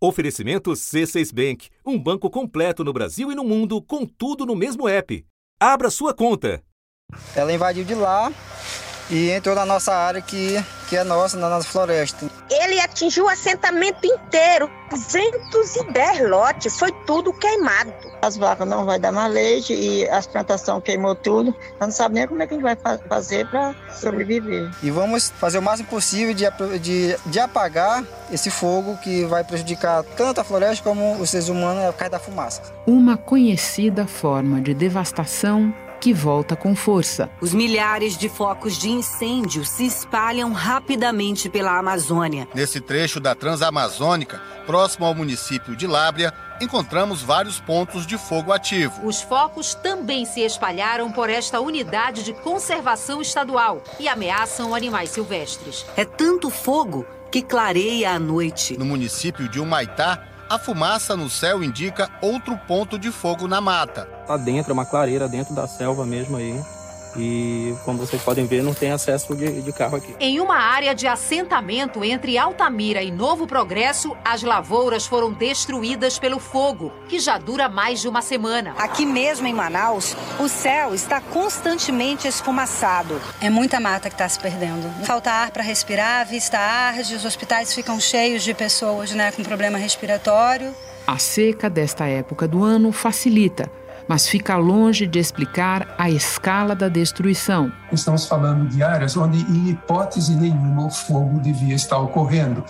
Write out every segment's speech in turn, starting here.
Oferecimento C6 Bank, um banco completo no Brasil e no mundo, com tudo no mesmo app. Abra sua conta. Ela invadiu de lá e entrou na nossa área que, que é nossa, na nossa floresta. Ele atingiu o assentamento inteiro, 210 lotes, foi tudo queimado. As vacas não vai dar mais leite e as plantações queimou tudo. Nós não sabemos nem como é que a gente vai fazer para sobreviver. E vamos fazer o máximo possível de, de, de apagar esse fogo que vai prejudicar tanto a floresta como os seres humanos por causa da fumaça. Uma conhecida forma de devastação que volta com força. Os milhares de focos de incêndio se espalham rapidamente pela Amazônia. Nesse trecho da Transamazônica, próximo ao município de Lábrea, encontramos vários pontos de fogo ativo. Os focos também se espalharam por esta unidade de conservação estadual e ameaçam animais silvestres. É tanto fogo que clareia a noite. No município de Humaitá, a fumaça no céu indica outro ponto de fogo na mata. Tá dentro, é uma clareira dentro da selva mesmo aí. E como vocês podem ver, não tem acesso de, de, carro aqui. Em uma área de assentamento entre Altamira e Novo Progresso, as lavouras foram destruídas pelo fogo, que já dura mais de uma semana. Aqui mesmo em Manaus, o céu está constantemente esfumaçado. É muita mata que está se perdendo. Falta ar para respirar, a vista arde, os hospitais ficam cheios de pessoas né, com problema respiratório. A seca desta época do ano facilita mas fica longe de explicar a escala da destruição. Estamos falando de áreas onde, em hipótese nenhuma, o fogo devia estar ocorrendo.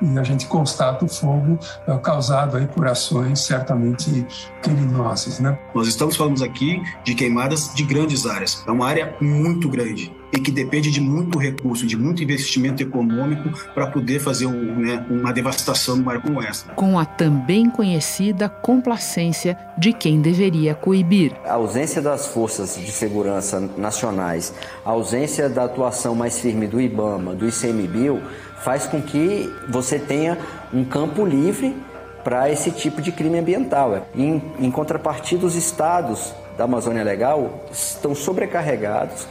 E a gente constata o fogo eh, causado aí por ações certamente criminosas. Né? Nós estamos falando aqui de queimadas de grandes áreas. É uma área muito grande e que depende de muito recurso, de muito investimento econômico para poder fazer um, né, uma devastação numa área como essa. Com a também conhecida complacência de quem deveria coibir. A ausência das forças de segurança nacionais, a ausência da atuação mais firme do IBAMA, do ICMBio, faz com que você tenha um campo livre para esse tipo de crime ambiental. Em, em contrapartida, os estados da Amazônia Legal estão sobrecarregados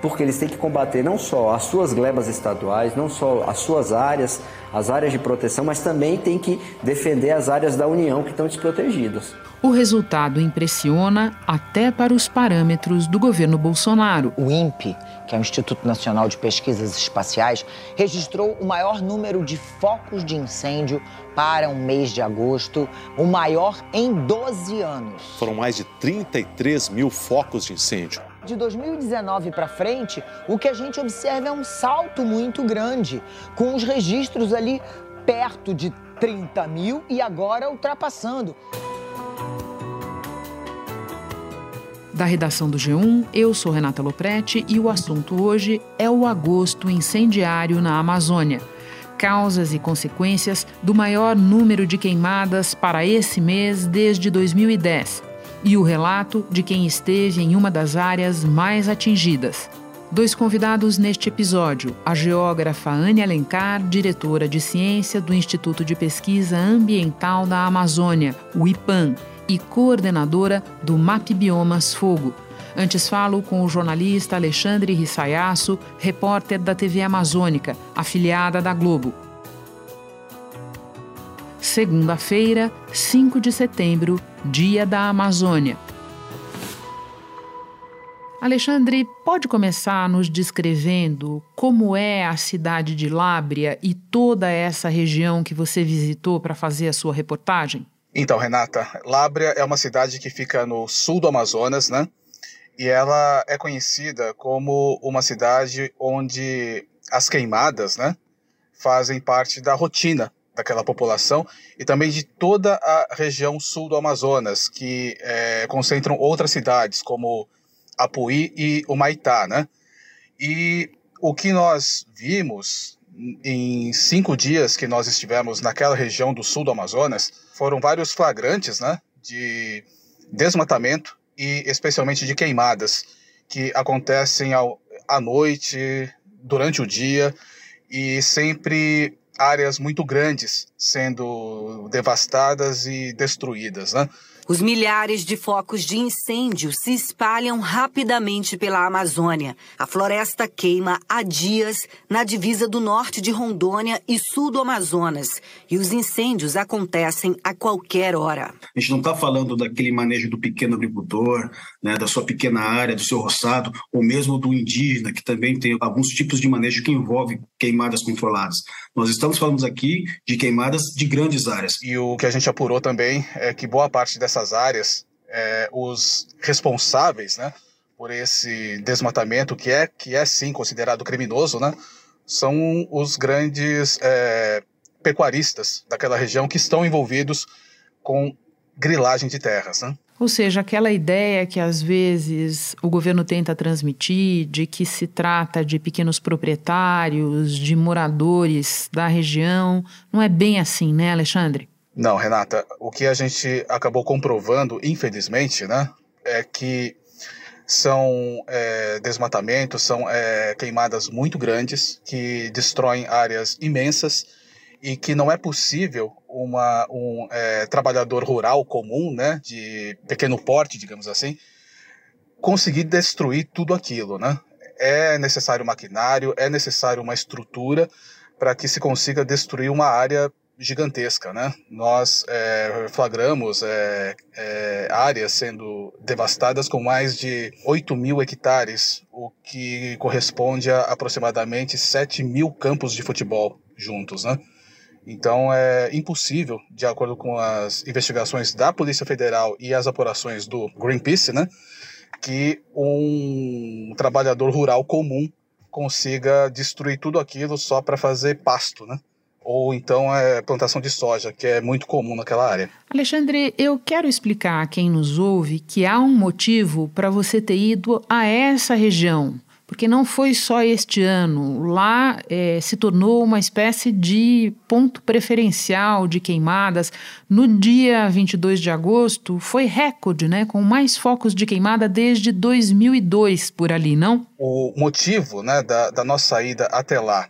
porque eles têm que combater não só as suas glebas estaduais, não só as suas áreas, as áreas de proteção, mas também tem que defender as áreas da União que estão desprotegidas. O resultado impressiona até para os parâmetros do governo Bolsonaro. O INPE, que é o Instituto Nacional de Pesquisas Espaciais, registrou o maior número de focos de incêndio para um mês de agosto, o maior em 12 anos. Foram mais de 33 mil focos de incêndio de 2019 para frente, o que a gente observa é um salto muito grande, com os registros ali perto de 30 mil e agora ultrapassando. Da redação do G1, eu sou Renata Loprete e o assunto hoje é o agosto incendiário na Amazônia. Causas e consequências do maior número de queimadas para esse mês desde 2010 e o relato de quem esteve em uma das áreas mais atingidas. Dois convidados neste episódio: a geógrafa Anne Alencar, diretora de ciência do Instituto de Pesquisa Ambiental da Amazônia, o IPAM, e coordenadora do MAP Biomas Fogo. Antes falo com o jornalista Alexandre Rissaiasso, repórter da TV Amazônica, afiliada da Globo. Segunda-feira, 5 de setembro, Dia da Amazônia. Alexandre, pode começar nos descrevendo como é a cidade de Lábria e toda essa região que você visitou para fazer a sua reportagem? Então, Renata, Lábria é uma cidade que fica no sul do Amazonas, né? E ela é conhecida como uma cidade onde as queimadas, né, fazem parte da rotina daquela população e também de toda a região sul do Amazonas, que é, concentram outras cidades, como Apuí e Humaitá, né? E o que nós vimos em cinco dias que nós estivemos naquela região do sul do Amazonas foram vários flagrantes, né? De desmatamento e especialmente de queimadas que acontecem ao, à noite, durante o dia e sempre áreas muito grandes sendo devastadas e destruídas, né? Os milhares de focos de incêndio se espalham rapidamente pela Amazônia. A floresta queima há dias na divisa do norte de Rondônia e sul do Amazonas. E os incêndios acontecem a qualquer hora. A gente não está falando daquele manejo do pequeno agricultor, né, da sua pequena área, do seu roçado, ou mesmo do indígena, que também tem alguns tipos de manejo que envolve queimadas controladas. Nós estamos falando aqui de queimadas de grandes áreas. E o que a gente apurou também é que boa parte dessas essas áreas, é, os responsáveis né, por esse desmatamento, que é, que é sim considerado criminoso, né, são os grandes é, pecuaristas daquela região que estão envolvidos com grilagem de terras. Né? Ou seja, aquela ideia que às vezes o governo tenta transmitir de que se trata de pequenos proprietários, de moradores da região, não é bem assim, né, Alexandre? Não, Renata, o que a gente acabou comprovando, infelizmente, né, é que são é, desmatamentos, são é, queimadas muito grandes que destroem áreas imensas e que não é possível uma, um é, trabalhador rural comum, né, de pequeno porte, digamos assim, conseguir destruir tudo aquilo, né? É necessário maquinário, é necessário uma estrutura para que se consiga destruir uma área gigantesca, né? Nós é, flagramos é, é, áreas sendo devastadas com mais de 8 mil hectares, o que corresponde a aproximadamente 7 mil campos de futebol juntos, né? Então é impossível, de acordo com as investigações da Polícia Federal e as apurações do Greenpeace, né, que um trabalhador rural comum consiga destruir tudo aquilo só para fazer pasto, né? Ou então é plantação de soja, que é muito comum naquela área. Alexandre, eu quero explicar a quem nos ouve que há um motivo para você ter ido a essa região. Porque não foi só este ano. Lá é, se tornou uma espécie de ponto preferencial de queimadas. No dia 22 de agosto, foi recorde, né? Com mais focos de queimada desde 2002 por ali, não? O motivo né, da, da nossa ida até lá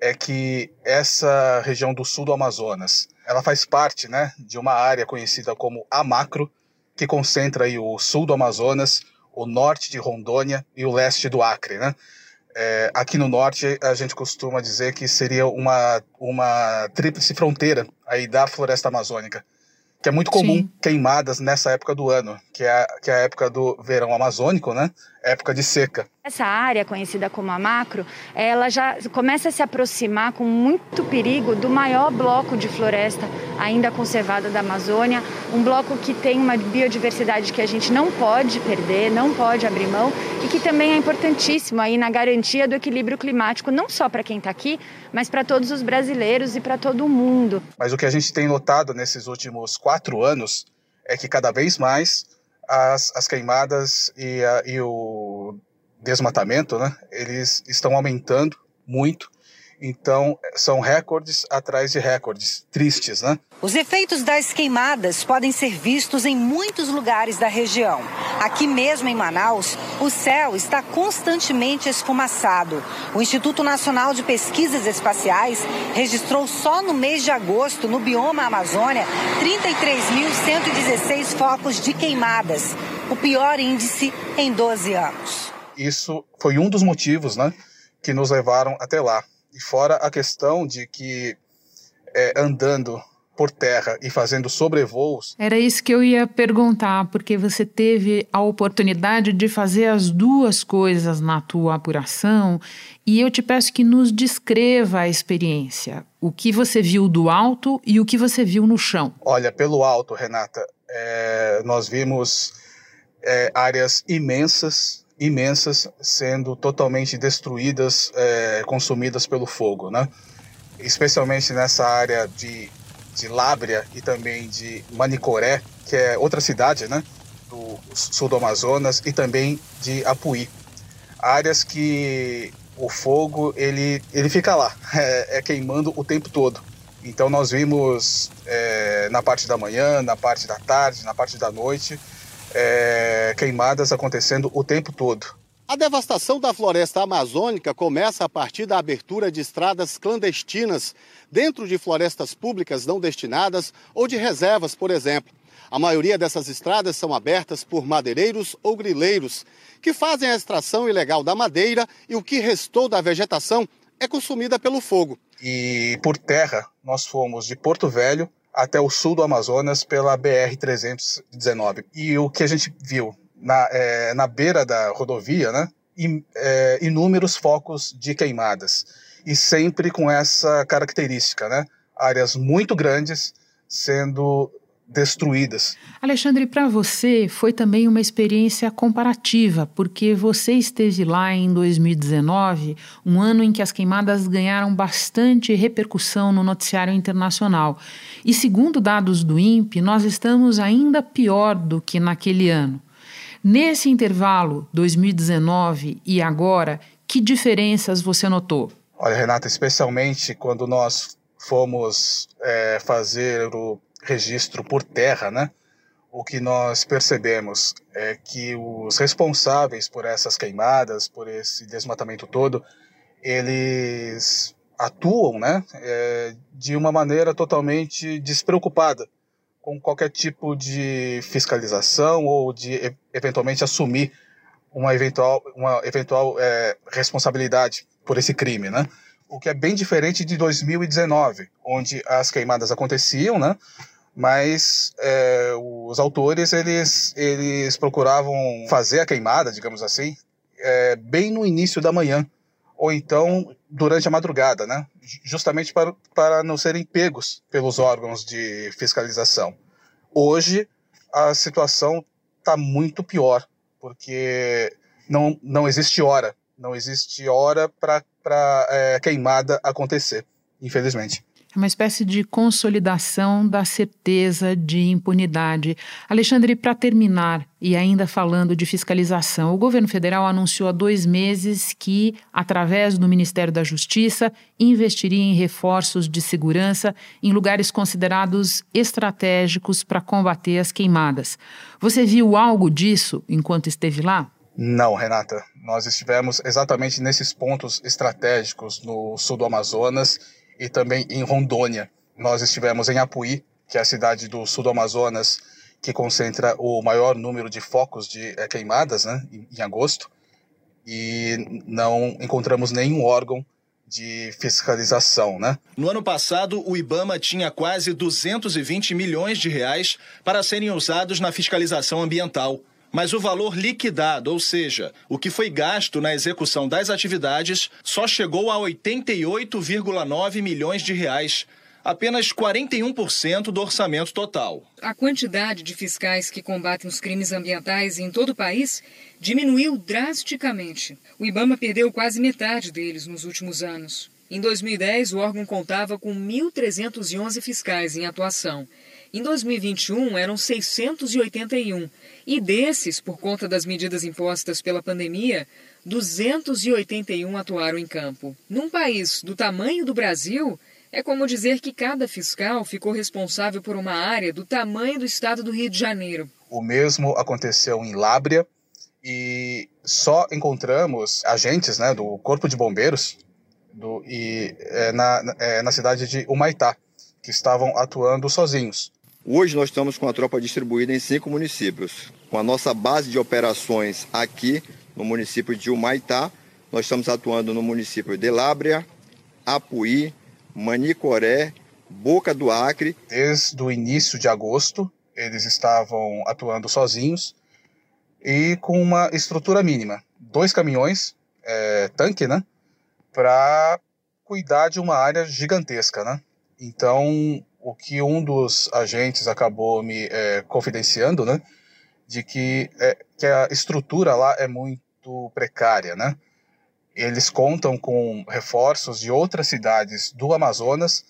é que essa região do sul do Amazonas, ela faz parte, né, de uma área conhecida como a Macro, que concentra aí o sul do Amazonas, o norte de Rondônia e o leste do Acre, né? É, aqui no norte a gente costuma dizer que seria uma uma tríplice fronteira aí da floresta amazônica, que é muito comum Sim. queimadas nessa época do ano, que é, que é a época do verão amazônico, né? Época de seca. Essa área, conhecida como a macro, ela já começa a se aproximar com muito perigo do maior bloco de floresta ainda conservada da Amazônia, um bloco que tem uma biodiversidade que a gente não pode perder, não pode abrir mão e que também é importantíssimo aí na garantia do equilíbrio climático, não só para quem está aqui, mas para todos os brasileiros e para todo o mundo. Mas o que a gente tem notado nesses últimos quatro anos é que cada vez mais as, as queimadas e, a, e o desmatamento, né, eles estão aumentando muito. Então, são recordes atrás de recordes, tristes, né? Os efeitos das queimadas podem ser vistos em muitos lugares da região. Aqui mesmo em Manaus, o céu está constantemente esfumaçado. O Instituto Nacional de Pesquisas Espaciais registrou só no mês de agosto, no bioma Amazônia, 33.116 focos de queimadas, o pior índice em 12 anos isso foi um dos motivos né, que nos levaram até lá. E fora a questão de que é, andando por terra e fazendo sobrevoos. Era isso que eu ia perguntar, porque você teve a oportunidade de fazer as duas coisas na tua apuração, e eu te peço que nos descreva a experiência, o que você viu do alto e o que você viu no chão. Olha, pelo alto, Renata, é, nós vimos é, áreas imensas imensas sendo totalmente destruídas, é, consumidas pelo fogo, né? Especialmente nessa área de, de Lábrea e também de Manicoré, que é outra cidade, né? Do sul do Amazonas e também de Apuí. Áreas que o fogo ele, ele fica lá, é, é queimando o tempo todo. Então nós vimos é, na parte da manhã, na parte da tarde, na parte da noite, é, queimadas acontecendo o tempo todo. A devastação da floresta amazônica começa a partir da abertura de estradas clandestinas dentro de florestas públicas não destinadas ou de reservas, por exemplo. A maioria dessas estradas são abertas por madeireiros ou grileiros, que fazem a extração ilegal da madeira e o que restou da vegetação é consumida pelo fogo. E por terra, nós fomos de Porto Velho até o sul do Amazonas pela BR-319. E o que a gente viu na, é, na beira da rodovia, né? In, é, inúmeros focos de queimadas. E sempre com essa característica, né? Áreas muito grandes sendo destruídas. Alexandre, para você foi também uma experiência comparativa, porque você esteve lá em 2019, um ano em que as queimadas ganharam bastante repercussão no noticiário internacional. E segundo dados do INPE, nós estamos ainda pior do que naquele ano. Nesse intervalo, 2019 e agora, que diferenças você notou? Olha, Renata, especialmente quando nós fomos é, fazer o registro por terra, né? O que nós percebemos é que os responsáveis por essas queimadas, por esse desmatamento todo, eles atuam, né, é, de uma maneira totalmente despreocupada com qualquer tipo de fiscalização ou de eventualmente assumir uma eventual, uma eventual é, responsabilidade por esse crime, né? O que é bem diferente de 2019, onde as queimadas aconteciam, né? mas é, os autores eles, eles procuravam fazer a queimada, digamos assim, é, bem no início da manhã, ou então durante a madrugada, né? justamente para, para não serem pegos pelos órgãos de fiscalização. Hoje a situação está muito pior, porque não, não existe hora, não existe hora para é, queimada acontecer, infelizmente. É uma espécie de consolidação da certeza de impunidade. Alexandre, para terminar, e ainda falando de fiscalização, o governo federal anunciou há dois meses que, através do Ministério da Justiça, investiria em reforços de segurança em lugares considerados estratégicos para combater as queimadas. Você viu algo disso enquanto esteve lá? Não, Renata. Nós estivemos exatamente nesses pontos estratégicos no sul do Amazonas e também em Rondônia. Nós estivemos em Apuí, que é a cidade do sul do Amazonas, que concentra o maior número de focos de é, queimadas né, em, em agosto, e não encontramos nenhum órgão de fiscalização, né? No ano passado, o IBAMA tinha quase 220 milhões de reais para serem usados na fiscalização ambiental. Mas o valor liquidado, ou seja, o que foi gasto na execução das atividades, só chegou a 88,9 milhões de reais, apenas 41% do orçamento total. A quantidade de fiscais que combatem os crimes ambientais em todo o país diminuiu drasticamente. O IBAMA perdeu quase metade deles nos últimos anos. Em 2010, o órgão contava com 1.311 fiscais em atuação. Em 2021, eram 681 e desses, por conta das medidas impostas pela pandemia, 281 atuaram em campo. Num país do tamanho do Brasil, é como dizer que cada fiscal ficou responsável por uma área do tamanho do estado do Rio de Janeiro. O mesmo aconteceu em Lábrea e só encontramos agentes né, do Corpo de Bombeiros do, e, é, na, é, na cidade de Humaitá, que estavam atuando sozinhos. Hoje nós estamos com a tropa distribuída em cinco municípios. Com a nossa base de operações aqui no município de Humaitá, nós estamos atuando no município de Lábrea, Apuí, Manicoré, Boca do Acre. Desde o início de agosto, eles estavam atuando sozinhos e com uma estrutura mínima. Dois caminhões, é, tanque, né? Para cuidar de uma área gigantesca, né? Então, o que um dos agentes acabou me é, confidenciando, né, de que, é, que a estrutura lá é muito precária, né? Eles contam com reforços de outras cidades do Amazonas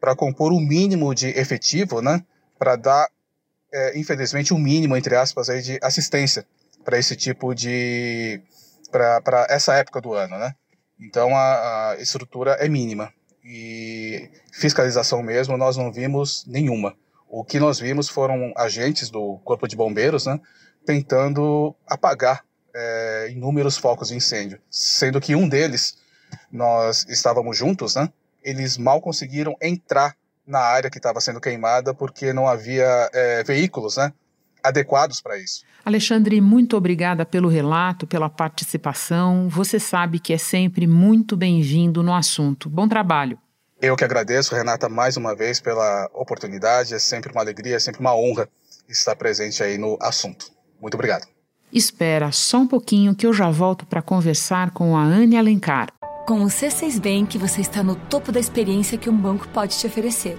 para compor o um mínimo de efetivo, né, para dar, é, infelizmente, o um mínimo, entre aspas, aí, de assistência para esse tipo de. para essa época do ano, né? Então a, a estrutura é mínima e fiscalização mesmo nós não vimos nenhuma. O que nós vimos foram agentes do Corpo de Bombeiros né, tentando apagar é, inúmeros focos de incêndio, sendo que um deles, nós estávamos juntos, né, eles mal conseguiram entrar na área que estava sendo queimada porque não havia é, veículos né, adequados para isso. Alexandre, muito obrigada pelo relato, pela participação. Você sabe que é sempre muito bem-vindo no assunto. Bom trabalho. Eu que agradeço, Renata, mais uma vez pela oportunidade. É sempre uma alegria, é sempre uma honra estar presente aí no assunto. Muito obrigado. Espera só um pouquinho que eu já volto para conversar com a Anne Alencar. Com o C6 Bank, você está no topo da experiência que um banco pode te oferecer.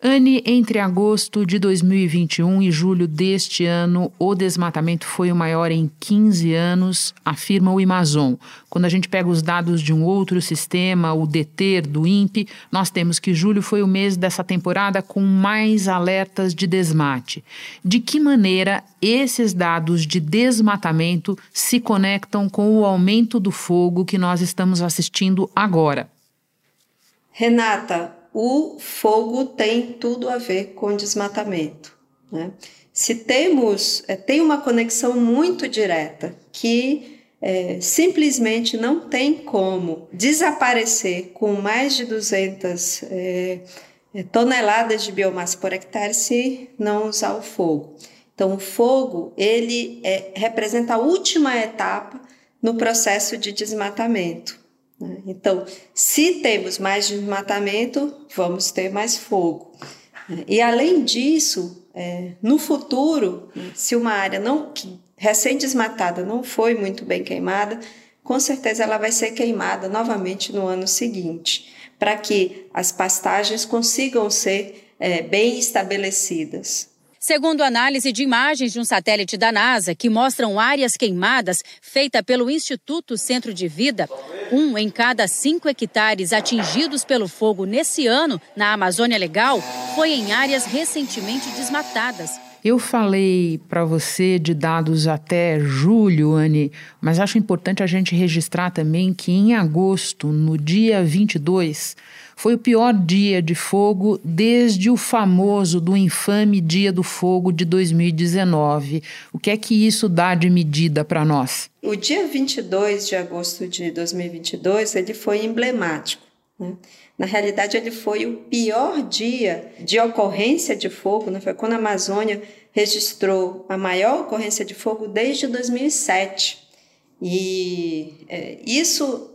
Anne, entre agosto de 2021 e julho deste ano, o desmatamento foi o maior em 15 anos, afirma o Amazon. Quando a gente pega os dados de um outro sistema, o DETER do INPE, nós temos que julho foi o mês dessa temporada com mais alertas de desmate. De que maneira esses dados de desmatamento se conectam com o aumento do fogo que nós estamos assistindo agora? Renata, o fogo tem tudo a ver com desmatamento. Né? Se temos, é, tem uma conexão muito direta que é, simplesmente não tem como desaparecer com mais de 200 é, é, toneladas de biomassa por hectare se não usar o fogo. Então, o fogo ele é, representa a última etapa no processo de desmatamento. Né? Então, se temos mais desmatamento, vamos ter mais fogo. E além disso, é, no futuro, se uma área não recém-desmatada não foi muito bem queimada, com certeza ela vai ser queimada novamente no ano seguinte, para que as pastagens consigam ser é, bem estabelecidas. Segundo análise de imagens de um satélite da NASA que mostram áreas queimadas feita pelo Instituto Centro de Vida, um em cada cinco hectares atingidos pelo fogo nesse ano na Amazônia Legal foi em áreas recentemente desmatadas. Eu falei para você de dados até julho, Anne, mas acho importante a gente registrar também que em agosto, no dia 22, foi o pior dia de fogo desde o famoso do infame Dia do Fogo de 2019. O que é que isso dá de medida para nós? O dia 22 de agosto de 2022 ele foi emblemático. Né? Na realidade, ele foi o pior dia de ocorrência de fogo, né? foi quando a Amazônia registrou a maior ocorrência de fogo desde 2007. E é, isso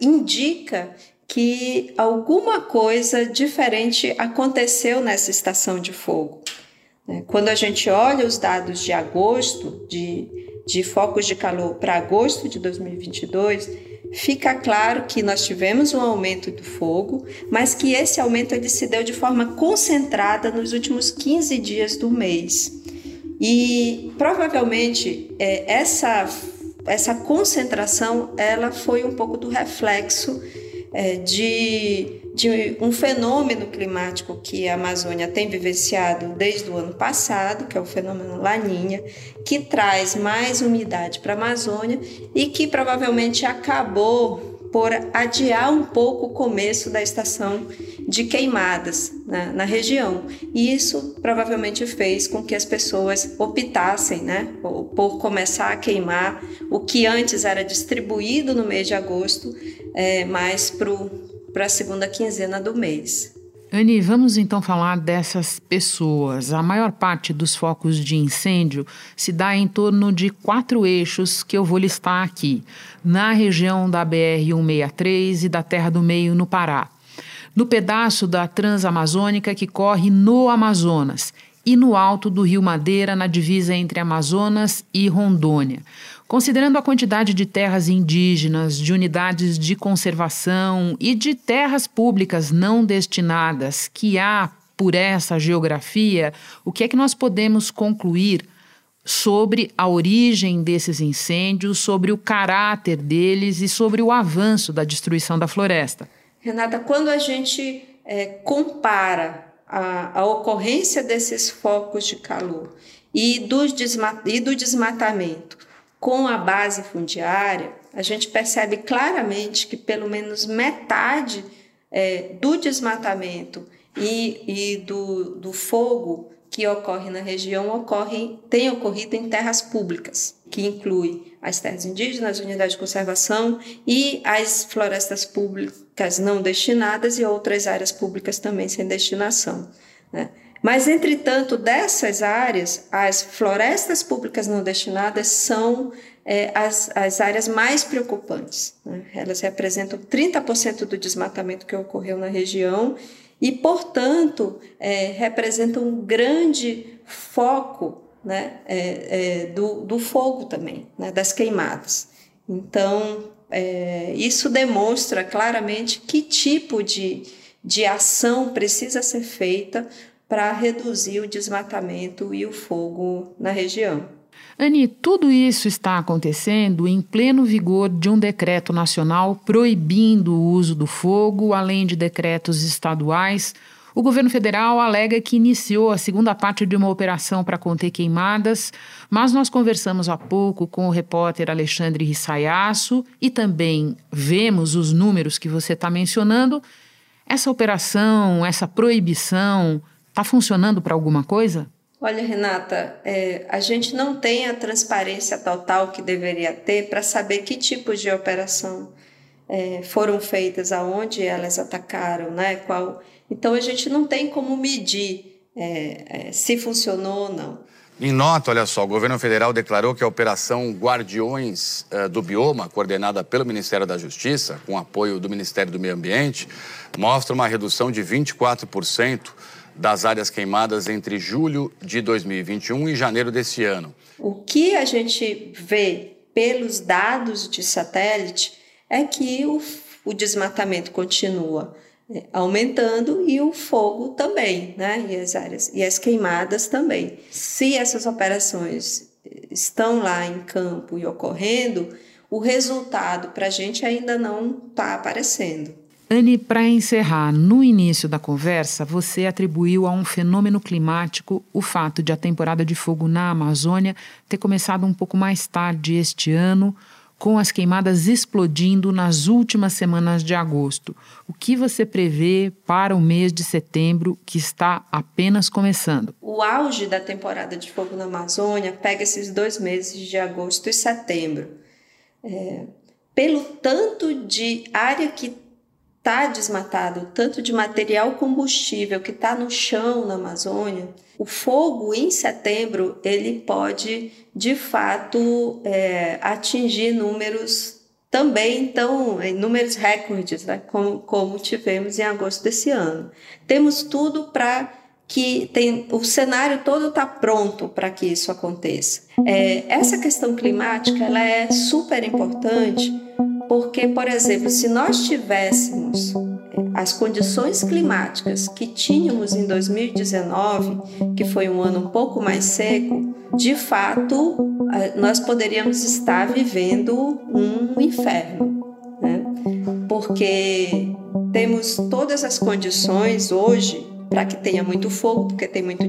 indica que alguma coisa diferente aconteceu nessa estação de fogo. Né? Quando a gente olha os dados de agosto, de, de focos de calor para agosto de 2022, fica claro que nós tivemos um aumento do fogo, mas que esse aumento ele se deu de forma concentrada nos últimos 15 dias do mês. E provavelmente é, essa, essa concentração ela foi um pouco do reflexo é, de, de um fenômeno climático que a Amazônia tem vivenciado desde o ano passado, que é o fenômeno Laninha, que traz mais umidade para a Amazônia e que provavelmente acabou por adiar um pouco o começo da estação de queimadas na, na, região. E isso provavelmente fez com que as pessoas optassem né, por começar a queimar o que antes era distribuído no mês de agosto, é, mais para a segunda quinzena do mês. Anne, vamos então falar dessas pessoas. A maior parte dos focos de incêndio se dá em torno de quatro eixos que eu vou listar aqui, na região da BR-163 e da Terra do Meio, no Pará, no pedaço da Transamazônica que corre no Amazonas e no alto do Rio Madeira, na divisa entre Amazonas e Rondônia. Considerando a quantidade de terras indígenas, de unidades de conservação e de terras públicas não destinadas que há por essa geografia, o que é que nós podemos concluir sobre a origem desses incêndios, sobre o caráter deles e sobre o avanço da destruição da floresta? Renata, quando a gente é, compara a, a ocorrência desses focos de calor e e do desmatamento com a base fundiária, a gente percebe claramente que pelo menos metade é, do desmatamento e, e do, do fogo que ocorre na região ocorre, tem ocorrido em terras públicas, que inclui as terras indígenas, as unidades de conservação e as florestas públicas não destinadas e outras áreas públicas também sem destinação. Né? Mas, entretanto, dessas áreas, as florestas públicas não destinadas são é, as, as áreas mais preocupantes. Né? Elas representam 30% do desmatamento que ocorreu na região e, portanto, é, representam um grande foco né, é, é, do, do fogo também, né, das queimadas. Então, é, isso demonstra claramente que tipo de, de ação precisa ser feita para reduzir o desmatamento e o fogo na região. Ani, tudo isso está acontecendo em pleno vigor de um decreto nacional proibindo o uso do fogo, além de decretos estaduais. O governo federal alega que iniciou a segunda parte de uma operação para conter queimadas, mas nós conversamos há pouco com o repórter Alexandre Rissaiaço e também vemos os números que você está mencionando. Essa operação, essa proibição, está funcionando para alguma coisa? Olha, Renata, é, a gente não tem a transparência total que deveria ter para saber que tipos de operação é, foram feitas, aonde elas atacaram, né? Qual... Então a gente não tem como medir é, é se funcionou ou não. Em nota, olha só, o governo federal declarou que a operação Guardiões uh, do Bioma, coordenada pelo Ministério da Justiça, com apoio do Ministério do Meio Ambiente, mostra uma redução de 24% das áreas queimadas entre julho de 2021 e janeiro desse ano. O que a gente vê pelos dados de satélite é que o, o desmatamento continua é, aumentando e o fogo também, né? E as áreas e as queimadas também. Se essas operações estão lá em campo e ocorrendo, o resultado para a gente ainda não está aparecendo. Anne, para encerrar, no início da conversa, você atribuiu a um fenômeno climático o fato de a temporada de fogo na Amazônia ter começado um pouco mais tarde este ano, com as queimadas explodindo nas últimas semanas de agosto. O que você prevê para o mês de setembro, que está apenas começando? O auge da temporada de fogo na Amazônia pega esses dois meses de agosto e setembro. É, pelo tanto de área que está desmatado, tanto de material combustível que está no chão na Amazônia, o fogo em setembro ele pode de fato é, atingir números também então em números recordes, né, como, como tivemos em agosto desse ano. Temos tudo para que tem o cenário todo está pronto para que isso aconteça. É, essa questão climática ela é super importante porque, por exemplo, se nós tivéssemos as condições climáticas que tínhamos em 2019, que foi um ano um pouco mais seco, de fato nós poderíamos estar vivendo um inferno, né? porque temos todas as condições hoje para que tenha muito fogo, porque tem, muito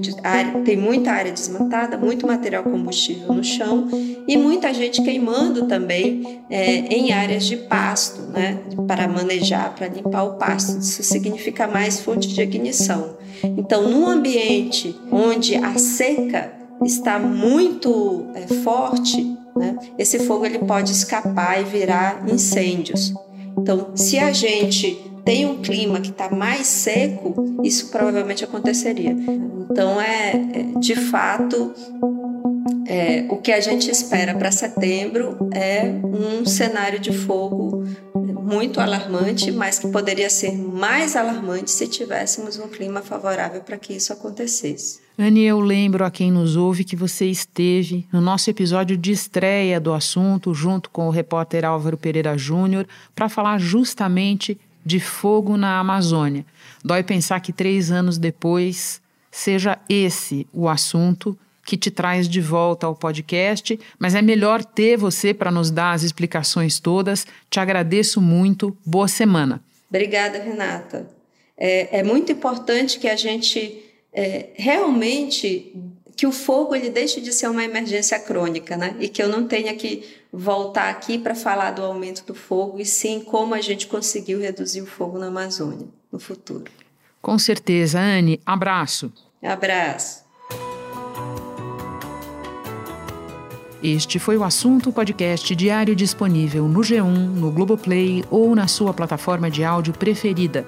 tem muita área desmatada, muito material combustível no chão e muita gente queimando também é, em áreas de pasto, né, para manejar, para limpar o pasto. Isso significa mais fonte de ignição. Então, num ambiente onde a seca está muito é, forte, né, esse fogo ele pode escapar e virar incêndios. Então, se a gente tem um clima que está mais seco, isso provavelmente aconteceria. Então, é, é de fato, é, o que a gente espera para setembro é um cenário de fogo muito alarmante, mas que poderia ser mais alarmante se tivéssemos um clima favorável para que isso acontecesse. Anne, eu lembro a quem nos ouve que você esteve no nosso episódio de estreia do assunto, junto com o repórter Álvaro Pereira Júnior, para falar justamente de fogo na Amazônia. Dói pensar que três anos depois seja esse o assunto que te traz de volta ao podcast, mas é melhor ter você para nos dar as explicações todas. Te agradeço muito. Boa semana. Obrigada, Renata. é, é muito importante que a gente é, realmente que o fogo ele deixe de ser uma emergência crônica, né? E que eu não tenha que voltar aqui para falar do aumento do fogo e sim como a gente conseguiu reduzir o fogo na Amazônia no futuro. Com certeza, Anne. Abraço. Abraço. Este foi o assunto podcast diário disponível no G1, no Globoplay ou na sua plataforma de áudio preferida.